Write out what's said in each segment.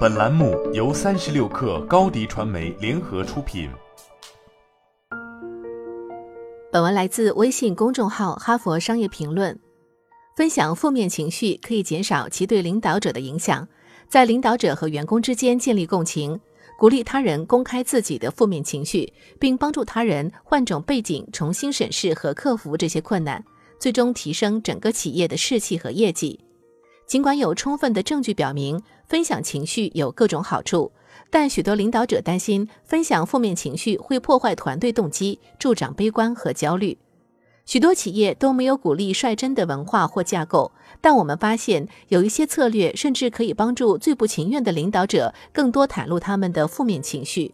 本栏目由三十六氪高低传媒联合出品。本文来自微信公众号《哈佛商业评论》。分享负面情绪可以减少其对领导者的影响，在领导者和员工之间建立共情，鼓励他人公开自己的负面情绪，并帮助他人换种背景重新审视和克服这些困难，最终提升整个企业的士气和业绩。尽管有充分的证据表明分享情绪有各种好处，但许多领导者担心分享负面情绪会破坏团队动机，助长悲观和焦虑。许多企业都没有鼓励率真的文化或架构，但我们发现有一些策略甚至可以帮助最不情愿的领导者更多袒露他们的负面情绪。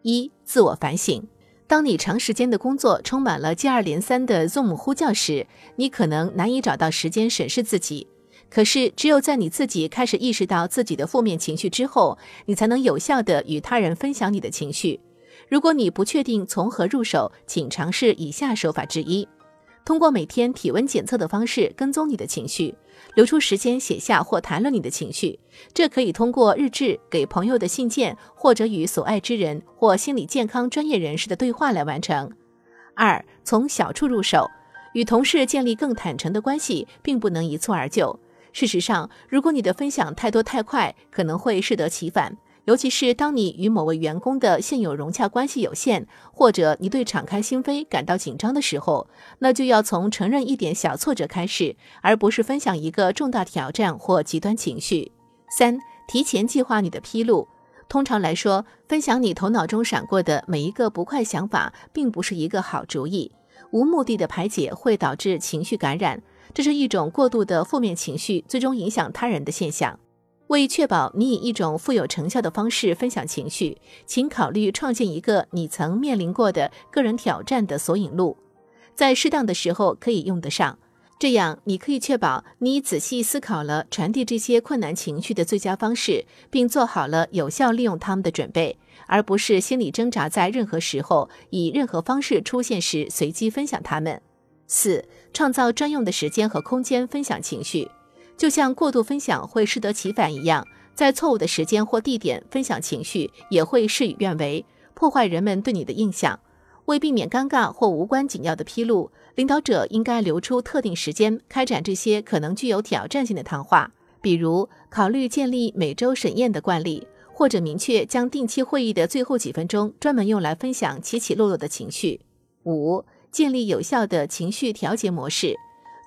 一、自我反省。当你长时间的工作充满了接二连三的 Zoom 呼叫时，你可能难以找到时间审视自己。可是，只有在你自己开始意识到自己的负面情绪之后，你才能有效地与他人分享你的情绪。如果你不确定从何入手，请尝试以下手法之一：通过每天体温检测的方式跟踪你的情绪，留出时间写下或谈论你的情绪。这可以通过日志、给朋友的信件，或者与所爱之人或心理健康专业人士的对话来完成。二，从小处入手，与同事建立更坦诚的关系，并不能一蹴而就。事实上，如果你的分享太多太快，可能会适得其反。尤其是当你与某位员工的现有融洽关系有限，或者你对敞开心扉感到紧张的时候，那就要从承认一点小挫折开始，而不是分享一个重大挑战或极端情绪。三、提前计划你的披露。通常来说，分享你头脑中闪过的每一个不快想法，并不是一个好主意。无目的的排解会导致情绪感染。这是一种过度的负面情绪，最终影响他人的现象。为确保你以一种富有成效的方式分享情绪，请考虑创建一个你曾面临过的个人挑战的索引录，在适当的时候可以用得上。这样，你可以确保你仔细思考了传递这些困难情绪的最佳方式，并做好了有效利用它们的准备，而不是心理挣扎，在任何时候以任何方式出现时随机分享它们。四、创造专用的时间和空间分享情绪，就像过度分享会适得其反一样，在错误的时间或地点分享情绪也会事与愿违，破坏人们对你的印象。为避免尴尬或无关紧要的披露，领导者应该留出特定时间开展这些可能具有挑战性的谈话，比如考虑建立每周审验的惯例，或者明确将定期会议的最后几分钟专门用来分享起起落落的情绪。五。建立有效的情绪调节模式。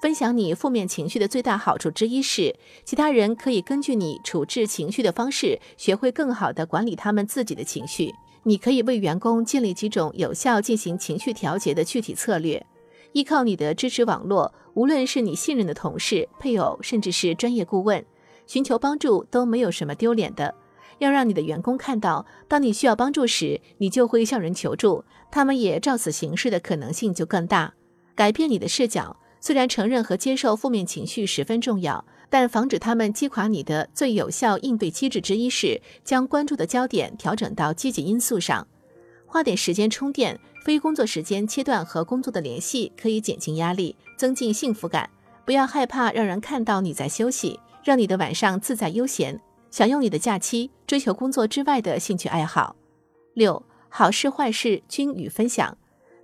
分享你负面情绪的最大好处之一是，其他人可以根据你处置情绪的方式，学会更好地管理他们自己的情绪。你可以为员工建立几种有效进行情绪调节的具体策略。依靠你的支持网络，无论是你信任的同事、配偶，甚至是专业顾问，寻求帮助都没有什么丢脸的。要让你的员工看到，当你需要帮助时，你就会向人求助，他们也照此行事的可能性就更大。改变你的视角，虽然承认和接受负面情绪十分重要，但防止他们击垮你的最有效应对机制之一是将关注的焦点调整到积极因素上。花点时间充电，非工作时间切断和工作的联系，可以减轻压力，增进幸福感。不要害怕让人看到你在休息，让你的晚上自在悠闲。享用你的假期，追求工作之外的兴趣爱好。六，好事坏事均与分享。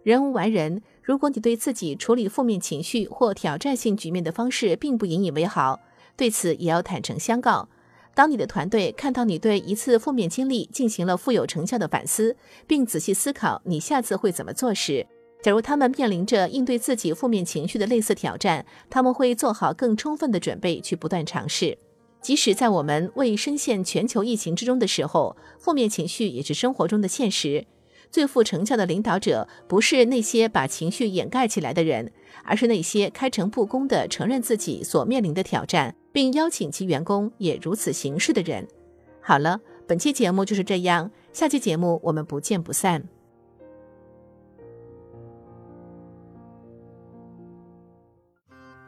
人无完人，如果你对自己处理负面情绪或挑战性局面的方式并不引以为豪，对此也要坦诚相告。当你的团队看到你对一次负面经历进行了富有成效的反思，并仔细思考你下次会怎么做时，假如他们面临着应对自己负面情绪的类似挑战，他们会做好更充分的准备去不断尝试。即使在我们未深陷全球疫情之中的时候，负面情绪也是生活中的现实。最富成效的领导者，不是那些把情绪掩盖起来的人，而是那些开诚布公地承认自己所面临的挑战，并邀请其员工也如此行事的人。好了，本期节目就是这样，下期节目我们不见不散。